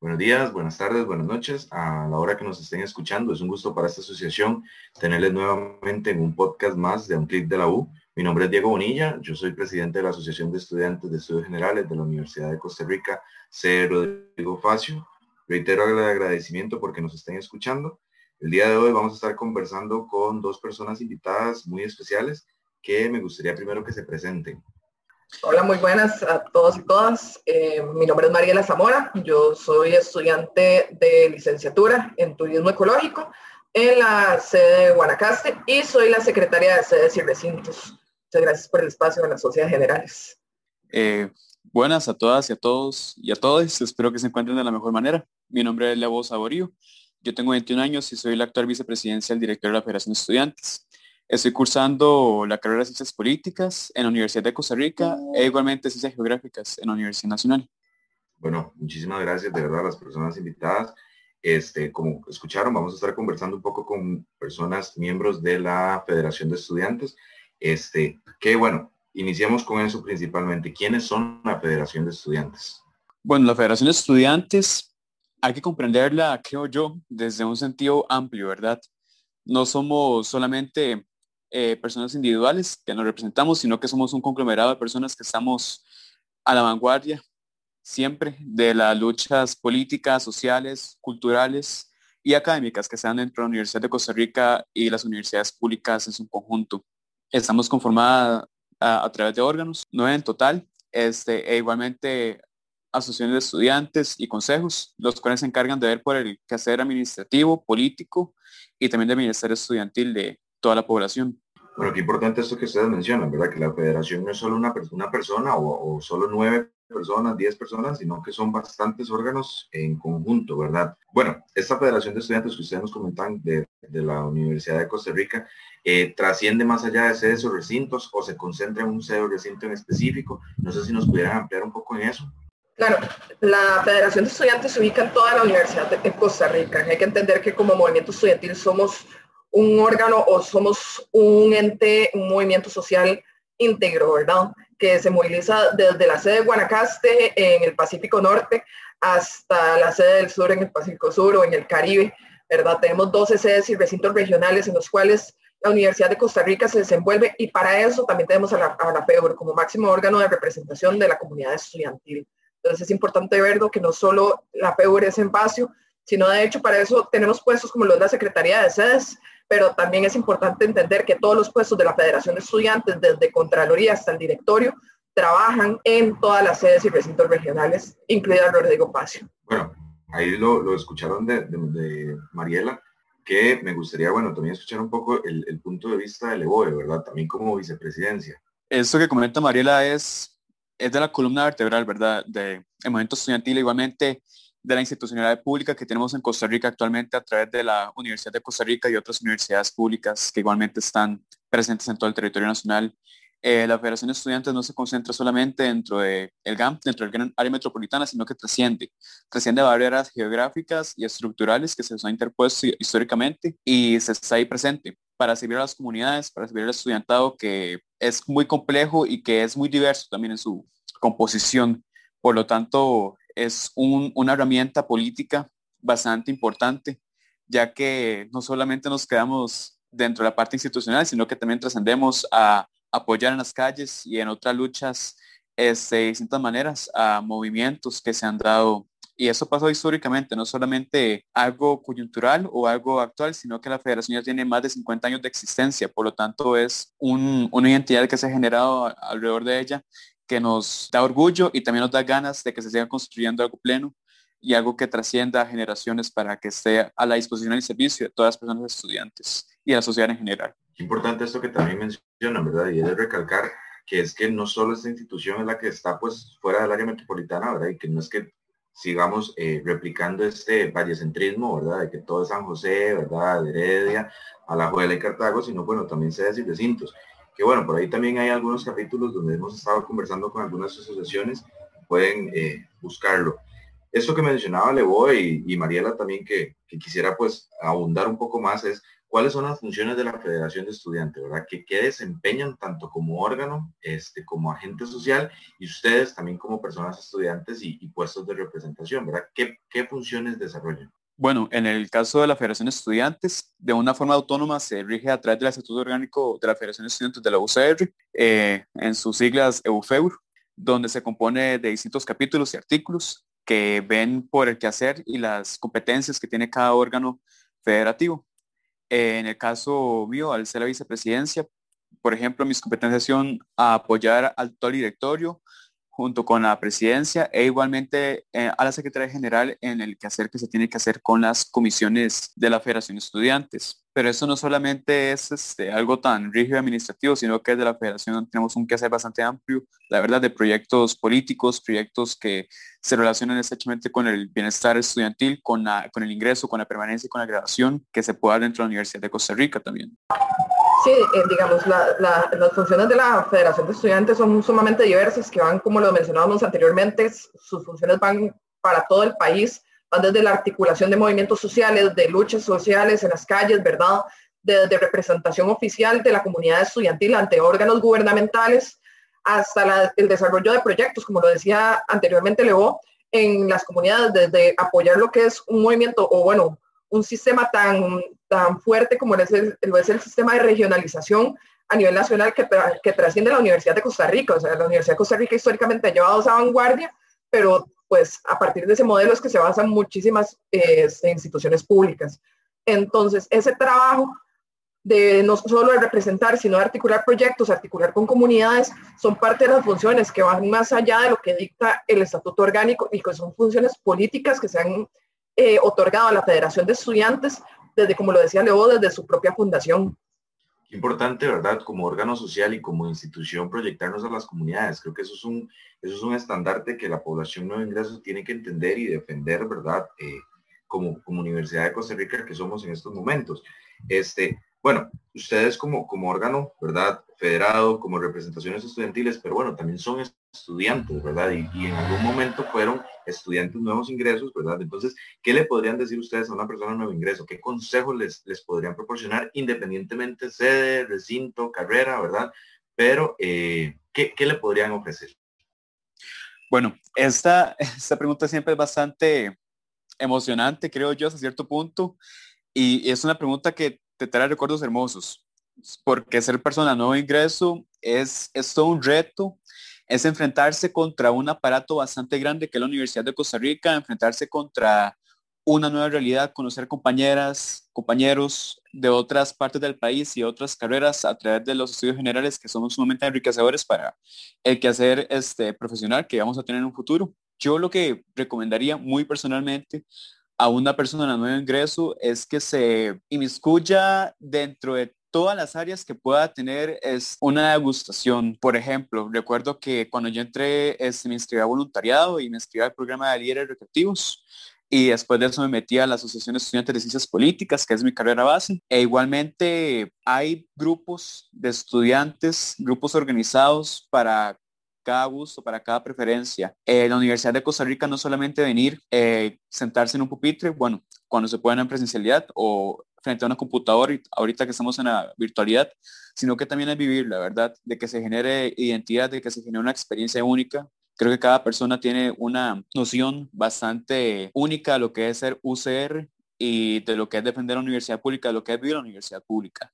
Buenos días, buenas tardes, buenas noches. A la hora que nos estén escuchando, es un gusto para esta asociación tenerles nuevamente en un podcast más de Un Clic de la U. Mi nombre es Diego Bonilla, yo soy presidente de la Asociación de Estudiantes de Estudios Generales de la Universidad de Costa Rica, C. Rodrigo Facio. Reitero el agradecimiento porque nos estén escuchando. El día de hoy vamos a estar conversando con dos personas invitadas muy especiales que me gustaría primero que se presenten. Hola, muy buenas a todos y todas. Eh, mi nombre es Mariela Zamora. Yo soy estudiante de licenciatura en turismo ecológico en la sede de Guanacaste y soy la secretaria de sedes y recintos. Muchas gracias por el espacio en las sociedades generales. Eh, buenas a todas y a todos y a todos. Espero que se encuentren de la mejor manera. Mi nombre es Levo Saborío. Yo tengo 21 años y soy la actual vicepresidencia del director de la Federación de Estudiantes. Estoy cursando la carrera de Ciencias Políticas en la Universidad de Costa Rica e igualmente Ciencias Geográficas en la Universidad Nacional. Bueno, muchísimas gracias de verdad a las personas invitadas. Este, como escucharon, vamos a estar conversando un poco con personas, miembros de la Federación de Estudiantes. Este, que bueno, iniciemos con eso principalmente. ¿Quiénes son la Federación de Estudiantes? Bueno, la Federación de Estudiantes hay que comprenderla, creo yo, desde un sentido amplio, ¿verdad? No somos solamente eh, personas individuales que nos representamos, sino que somos un conglomerado de personas que estamos a la vanguardia siempre de las luchas políticas, sociales, culturales y académicas que se dan dentro de la Universidad de Costa Rica y las universidades públicas en su conjunto. Estamos conformadas a, través de órganos, nueve en total, este, e igualmente asociaciones de estudiantes y consejos, los cuales se encargan de ver por el quehacer administrativo, político y también del ministerio estudiantil de, toda la población. Bueno, qué importante esto que ustedes mencionan, ¿verdad? Que la federación no es solo una, una persona o, o solo nueve personas, diez personas, sino que son bastantes órganos en conjunto, ¿verdad? Bueno, esta Federación de Estudiantes que ustedes nos comentan de, de la Universidad de Costa Rica, eh, trasciende más allá de sedes o recintos o se concentra en un sede o recinto en específico. No sé si nos pudieran ampliar un poco en eso. Claro, la Federación de Estudiantes se ubica en toda la Universidad de Costa Rica. Hay que entender que como movimiento estudiantil somos un órgano o somos un ente, un movimiento social íntegro, ¿verdad? Que se moviliza desde la sede de Guanacaste en el Pacífico Norte hasta la sede del sur en el Pacífico Sur o en el Caribe, ¿verdad? Tenemos 12 sedes y recintos regionales en los cuales la Universidad de Costa Rica se desenvuelve y para eso también tenemos a la, a la como máximo órgano de representación de la comunidad estudiantil. Entonces es importante verlo que no solo la FEUR es en Pacio, sino de hecho para eso tenemos puestos como los de la Secretaría de Sedes, pero también es importante entender que todos los puestos de la Federación de Estudiantes, desde Contraloría hasta el directorio, trabajan en todas las sedes y recintos regionales, incluida Rodrigo Pacio. Bueno, ahí lo, escucharon de, Mariela, que me gustaría, bueno, también escuchar un poco el, punto de vista de Leboe, ¿verdad? También como vicepresidencia. Esto que comenta Mariela es, es de la columna vertebral, ¿verdad? De el movimiento estudiantil, igualmente de la institucionalidad pública que tenemos en Costa Rica actualmente a través de la Universidad de Costa Rica y otras universidades públicas que igualmente están presentes en todo el territorio nacional. Eh, la Federación de Estudiantes no se concentra solamente dentro del de GAM, dentro del gran área metropolitana, sino que trasciende, trasciende barreras geográficas y estructurales que se nos han interpuesto históricamente y se está ahí presente para servir a las comunidades, para servir al estudiantado que es muy complejo y que es muy diverso también en su composición. Por lo tanto, es una herramienta política bastante importante, ya que no solamente nos quedamos dentro de la parte institucional, sino que también trascendemos a apoyar en las calles y en otras luchas este, de distintas maneras a movimientos que se han dado. Y eso pasó históricamente, no solamente algo coyuntural o algo actual, sino que la federación ya tiene más de 50 años de existencia, por lo tanto es una identidad que se ha generado alrededor de ella que nos da orgullo y también nos da ganas de que se siga construyendo algo pleno y algo que trascienda a generaciones para que esté a la disposición y servicio de todas las personas estudiantes y de la sociedad en general. Importante esto que también mencionan, ¿verdad? Y es de recalcar que es que no solo esta institución es la que está pues fuera del área metropolitana, ¿verdad? Y que no es que sigamos eh, replicando este vallecentrismo, ¿verdad? De que todo es San José, ¿verdad? De Heredia, Alajuela y Cartago, sino bueno, también sedes y recintos que bueno, por ahí también hay algunos capítulos donde hemos estado conversando con algunas asociaciones, pueden eh, buscarlo. Eso que mencionaba Levo y, y Mariela también que, quisiera pues abundar un poco más es cuáles son las funciones de la Federación de Estudiantes, ¿verdad? Que, qué desempeñan tanto como órgano, este, como agente social y ustedes también como personas estudiantes y, puestos de representación, ¿verdad? ¿Qué, ¿Qué funciones desarrollan? Bueno, en el caso de la Federación de Estudiantes, de una forma autónoma se rige a través del Estatuto Orgánico de la Federación de Estudiantes de la UCR, eh, en sus siglas EUFEUR, donde se compone de distintos capítulos y artículos que ven por el quehacer y las competencias que tiene cada órgano federativo. en el caso mío, al ser la vicepresidencia, por ejemplo, mis competencias son apoyar al actual directorio, junto con la presidencia e igualmente eh, a la Secretaría General en el quehacer que se tiene que hacer con las comisiones de la Federación de Estudiantes. Pero eso no solamente es este, algo tan rígido administrativo, sino que desde la Federación tenemos un quehacer bastante amplio, la verdad, de proyectos políticos, proyectos que se relacionan estrechamente con el bienestar estudiantil, con, la, con el ingreso, con la permanencia y con la graduación que se puede dar dentro de la Universidad de Costa Rica también. Sí, eh, digamos, las funciones de la Federación de Estudiantes son sumamente diversas, que van, como lo mencionábamos anteriormente, sus funciones van para todo el país, van desde la articulación de movimientos sociales, de luchas sociales en las calles, ¿verdad? De, representación oficial de la comunidad estudiantil ante órganos gubernamentales, hasta el desarrollo de proyectos, como lo decía anteriormente Leo, en las comunidades, desde apoyar lo que es un movimiento, o bueno, un sistema tan, tan fuerte como es el, es el sistema de regionalización a nivel nacional que, que trasciende la Universidad de Costa Rica. O sea, la Universidad de Costa Rica históricamente ha llevado esa vanguardia, pero pues a partir de ese modelo es que se basan muchísimas este, instituciones públicas. Entonces, ese trabajo de no solo de representar, sino de articular proyectos, articular con comunidades, son parte de las funciones que van más allá de lo que dicta el estatuto orgánico y que son funciones políticas que se han eh, otorgado a la Federación de Estudiantes desde, como lo decía Leo, desde su propia fundación. Importante, ¿verdad? Como órgano social y como institución proyectarnos a las comunidades. Creo que eso es un, eso es un estandarte que la población nuevo ingreso tiene que entender y defender, ¿verdad? Eh, como, como Universidad de Costa Rica que somos en estos momentos. Este, bueno, ustedes como, como órgano, ¿verdad? Federado, como representaciones estudiantiles, pero bueno, también son estudiantes, ¿verdad? Y, en algún momento fueron estudiantes nuevos ingresos, ¿verdad? Entonces, ¿qué le podrían decir ustedes a una persona nuevo ingreso? ¿Qué consejos les, les podrían proporcionar independientemente sede, recinto, carrera, ¿verdad? Pero, eh, ¿qué, ¿qué, le podrían ofrecer? Bueno, esta, esta pregunta siempre es bastante emocionante, creo yo, hasta cierto punto. Y es una pregunta que te trae recuerdos hermosos, porque ser persona nuevo ingreso es, es todo un reto, es enfrentarse contra un aparato bastante grande que es la Universidad de Costa Rica, enfrentarse contra una nueva realidad, conocer compañeras, compañeros de otras partes del país y otras carreras a través de los estudios generales que son sumamente enriquecedores para el quehacer este, profesional que vamos a tener en un futuro. Yo lo que recomendaría muy personalmente a una persona de nuevo ingreso es que se inmiscuya dentro de todas las áreas que pueda tener es una degustación. Por ejemplo, recuerdo que cuando yo entré este, me inscribí a voluntariado y me inscribí al programa de líderes recreativos y después de eso me metí a la Asociación de Estudiantes de Ciencias Políticas, que es mi carrera base. E igualmente hay grupos de estudiantes, grupos organizados para cada gusto, para cada preferencia. Eh, la Universidad de Costa Rica no solamente venir, eh, sentarse en un pupitre, bueno, cuando se pueda en presencialidad o frente a una computadora, ahorita que estamos en la virtualidad, sino que también es vivir, la verdad, de que se genere identidad, de que se genere una experiencia única. Creo que cada persona tiene una noción bastante única de lo que es ser UCR y de lo que es defender la universidad pública, de lo que es vivir la universidad pública.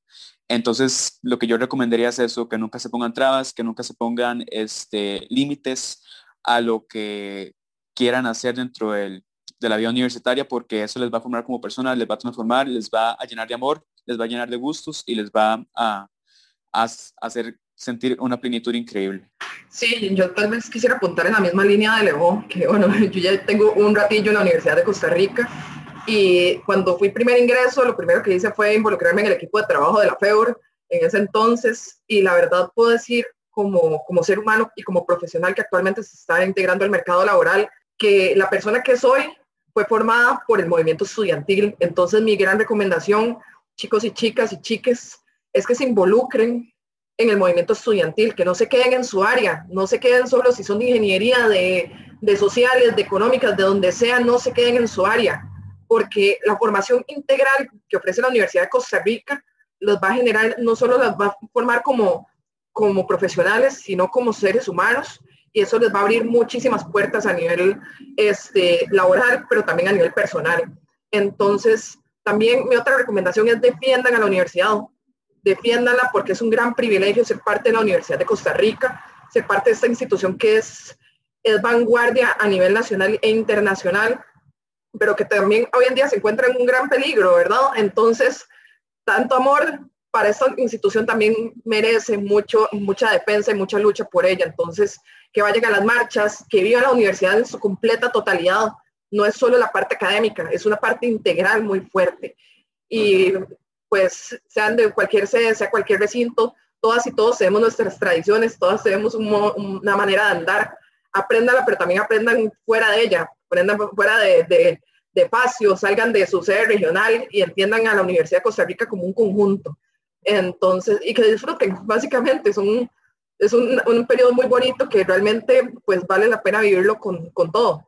Entonces, lo que yo recomendaría es eso, que nunca se pongan trabas, que nunca se pongan este, límites a lo que quieran hacer dentro del, de la vida universitaria, porque eso les va a formar como personas, les va a transformar, les va a llenar de amor, les va a llenar de gustos y les va a, a hacer sentir una plenitud increíble. Sí, yo tal vez quisiera apuntar en la misma línea de Levo, que bueno, yo ya tengo un ratillo en la Universidad de Costa Rica y cuando fui primer ingreso, lo primero que hice fue involucrarme en el equipo de trabajo de la FEUR en ese entonces. Y la verdad puedo decir, como, como ser humano y como profesional que actualmente se está integrando al mercado laboral, que la persona que soy fue formada por el movimiento estudiantil. Entonces mi gran recomendación, chicos y chicas y chiques, es que se involucren en el movimiento estudiantil, que no se queden en su área, no se queden solo si son de ingeniería, de, de sociales, de económicas, de donde sea, no se queden en su área porque la formación integral que ofrece la Universidad de Costa Rica los va a generar, no solo las va a formar como, como profesionales, sino como seres humanos, y eso les va a abrir muchísimas puertas a nivel este, laboral, pero también a nivel personal. Entonces, también mi otra recomendación es defiendan a la universidad, defiéndanla porque es un gran privilegio ser parte de la Universidad de Costa Rica, ser parte de esta institución que es, es vanguardia a nivel nacional e internacional, pero que también hoy en día se encuentra en un gran peligro, ¿verdad? Entonces, tanto amor para esta institución también merece mucho, mucha defensa y mucha lucha por ella. Entonces, que vayan a las marchas, que vivan la universidad en su completa totalidad. No es solo la parte académica, es una parte integral muy fuerte. Y pues sean de cualquier sede, sea cualquier recinto, todas y todos tenemos nuestras tradiciones, todas tenemos una manera de andar. Apréndanla, pero también aprendan fuera de ella, aprendan fuera de, de, de espacio, salgan de su sede regional y entiendan a la Universidad de Costa Rica como un conjunto. Entonces, y que disfruten, básicamente, es un, es un, un periodo muy bonito que realmente pues vale la pena vivirlo con, con todo.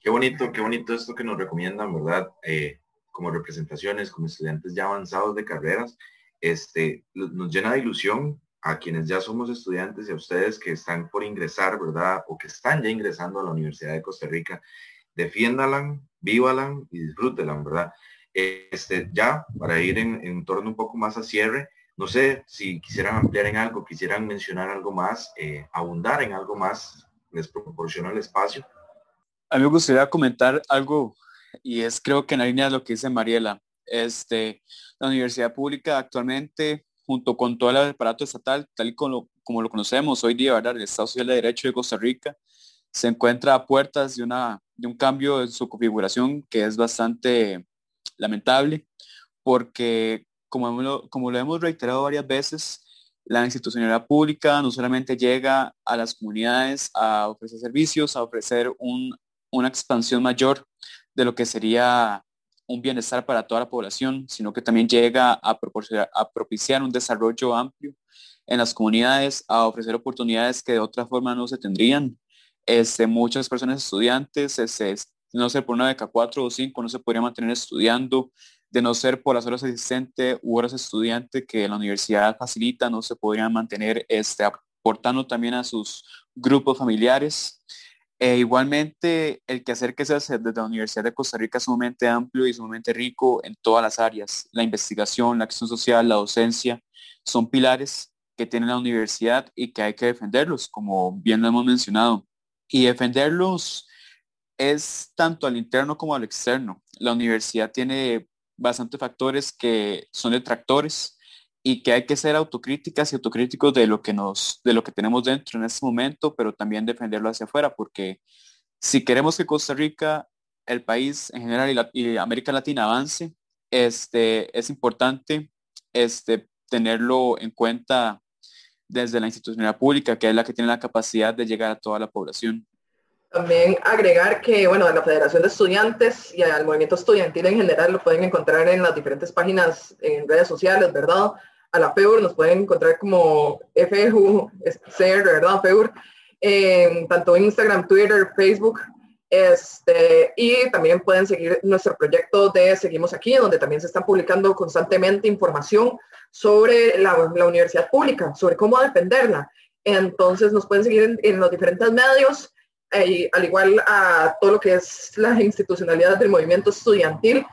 Qué bonito, qué bonito esto que nos recomiendan, ¿verdad? Eh, como representaciones, como estudiantes ya avanzados de carreras, este, nos llena de ilusión a quienes ya somos estudiantes y a ustedes que están por ingresar, ¿verdad? O que están ya ingresando a la Universidad de Costa Rica. Defiéndalan, vívalan y disfrútenla, ¿verdad? Este, ya, para ir en, en torno un poco más a cierre, no sé si quisieran ampliar en algo, quisieran mencionar algo más, eh, abundar en algo más, les proporciona el espacio. A mí me gustaría comentar algo y es creo que en la línea de lo que dice Mariela. Este, la universidad pública actualmente, junto con todo el aparato estatal, tal y como, lo conocemos hoy día, el Estado Social de Derecho de Costa Rica, se encuentra a puertas de, una, de un cambio en su configuración que es bastante lamentable, porque como lo, como lo hemos reiterado varias veces, la institucionalidad pública no solamente llega a las comunidades a ofrecer servicios, a ofrecer una expansión mayor de lo que sería un bienestar para toda la población, sino que también llega a, proporcionar, a propiciar un desarrollo amplio en las comunidades, a ofrecer oportunidades que de otra forma no se tendrían. Este, muchas personas estudiantes, este, no sé, por una beca 4 o 5, no se podría mantener estudiando, de no ser por las horas asistente u horas estudiante que la universidad facilita, no se podrían mantener este, aportando también a sus grupos familiares. E igualmente, el quehacer que se hace desde la Universidad de Costa Rica es sumamente amplio y sumamente rico en todas las áreas. La investigación, la acción social, la docencia, son pilares que tiene la universidad y que hay que defenderlos, como bien lo hemos mencionado. Y defenderlos es tanto al interno como al externo. La universidad tiene bastantes factores que son detractores y que hay que ser autocríticas y autocríticos de lo que nos, de lo que tenemos dentro en este momento, pero también defenderlo hacia afuera, porque si queremos que Costa Rica, el país en general y, América Latina avance, este, es importante este, tenerlo en cuenta desde la institucionalidad pública, que es la que tiene la capacidad de llegar a toda la población. También agregar que, bueno, a la Federación de Estudiantes y al movimiento estudiantil en general lo pueden encontrar en las diferentes páginas en redes sociales, ¿verdad? A la FEUR nos pueden encontrar como FEU, ser, ¿verdad? FEUR, en tanto Instagram, Twitter, Facebook, este, y también pueden seguir nuestro proyecto de Seguimos Aquí, donde también se están publicando constantemente información sobre la, la universidad pública, sobre cómo defenderla. Entonces nos pueden seguir en los diferentes medios al igual a todo lo que es la institucionalidad del movimiento estudiantil.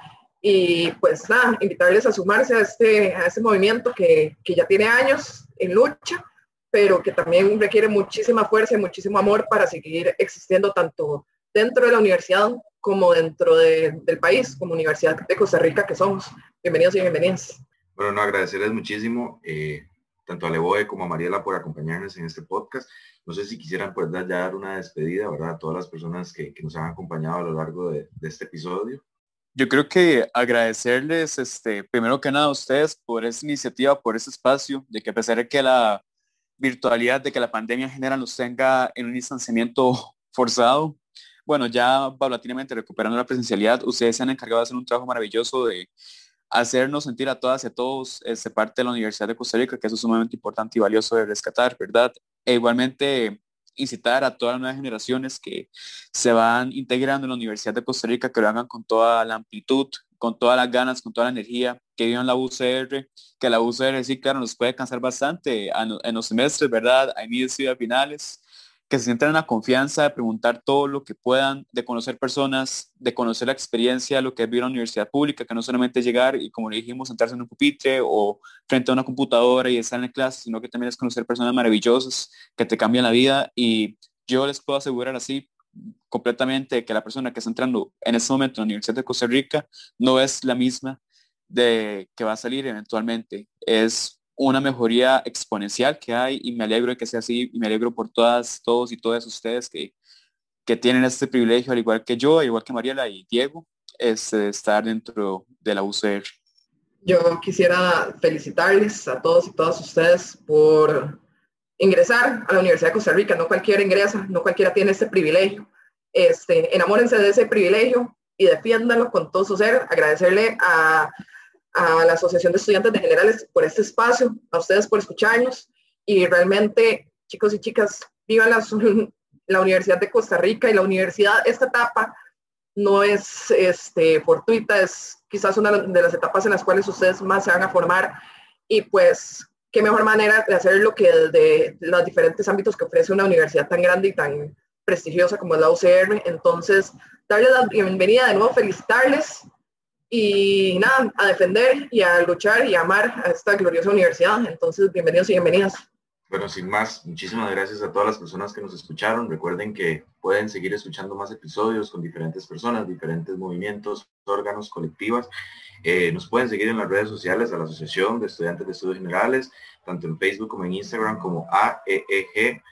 Y pues nada, invitarles a sumarse a este, a este movimiento que, que ya tiene años en lucha, pero que también requiere muchísima fuerza y muchísimo amor para seguir existiendo tanto dentro de la universidad como dentro de, del país, como Universidad de Costa Rica que somos. Bienvenidos y bienvenidas. Bueno, no, agradecerles muchísimo. Eh, tanto a Leboe como a Mariela por acompañarnos en este podcast. No sé si quisieran pues ya dar una despedida, ¿verdad? A todas las personas que, que nos han acompañado a lo largo de, este episodio. Yo creo que agradecerles, este, primero que nada a ustedes por esta iniciativa, por ese espacio, de que a pesar de que la virtualidad, de que la pandemia en general nos tenga en un distanciamiento forzado, bueno, ya paulatinamente recuperando la presencialidad, ustedes se han encargado de hacer un trabajo maravilloso de hacernos sentir a todas y a todos este, parte de la Universidad de Costa Rica, que eso es sumamente importante y valioso de rescatar, ¿verdad? E igualmente incitar a todas las nuevas generaciones que se van integrando en la Universidad de Costa Rica, que lo hagan con toda la amplitud, con todas las ganas, con toda la energía, que vivan la UCR, que la UCR sí, claro, nos puede cansar bastante en los semestres, ¿verdad? Hay inicios y finales, que se sientan en la confianza de preguntar todo lo que puedan, de conocer personas, de conocer la experiencia, lo que es vivir en una universidad pública, que no solamente llegar y, como le dijimos, sentarse en un pupitre o frente a una computadora y estar en clase, sino que también es conocer personas maravillosas que te cambian la vida. Y yo les puedo asegurar así completamente que la persona que está entrando en este momento en la Universidad de Costa Rica no es la misma de que va a salir eventualmente. Es una mejoría exponencial que hay y me alegro de que sea así y me alegro por todas, todos y todas ustedes que, que tienen este privilegio, al igual que yo, al igual que Mariela y Diego, es estar dentro de la UCR. Yo quisiera felicitarles a todos y todas ustedes por ingresar a la Universidad de Costa Rica. No cualquiera ingresa, no cualquiera tiene este privilegio. Este, enamórense de ese privilegio y defiéndalo con todo su ser. Agradecerle a a la Asociación de Estudiantes de Generales por este espacio, a ustedes por escucharnos. Y realmente, chicos y chicas, vivan la, la Universidad de Costa Rica. Y la universidad, esta etapa no es este, fortuita, es quizás una de las etapas en las cuales ustedes más se van a formar. Y pues qué mejor manera de hacer lo que de los diferentes ámbitos que ofrece una universidad tan grande y tan prestigiosa como es la UCR. Entonces, darles la bienvenida de nuevo, felicitarles y nada, a defender y a luchar y a amar a esta gloriosa universidad. Entonces, bienvenidos y bienvenidas. Bueno, sin más, muchísimas gracias a todas las personas que nos escucharon. Recuerden que pueden seguir escuchando más episodios con diferentes personas, diferentes movimientos, órganos, colectivas. Eh, nos pueden seguir en las redes sociales a la Asociación de Estudiantes de Estudios Generales, tanto en Facebook como en Instagram como AEEG-UCR,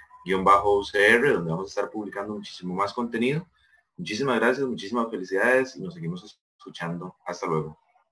donde vamos a estar publicando muchísimo más contenido. Muchísimas gracias, muchísimas felicidades y nos seguimos escuchando. Hasta luego.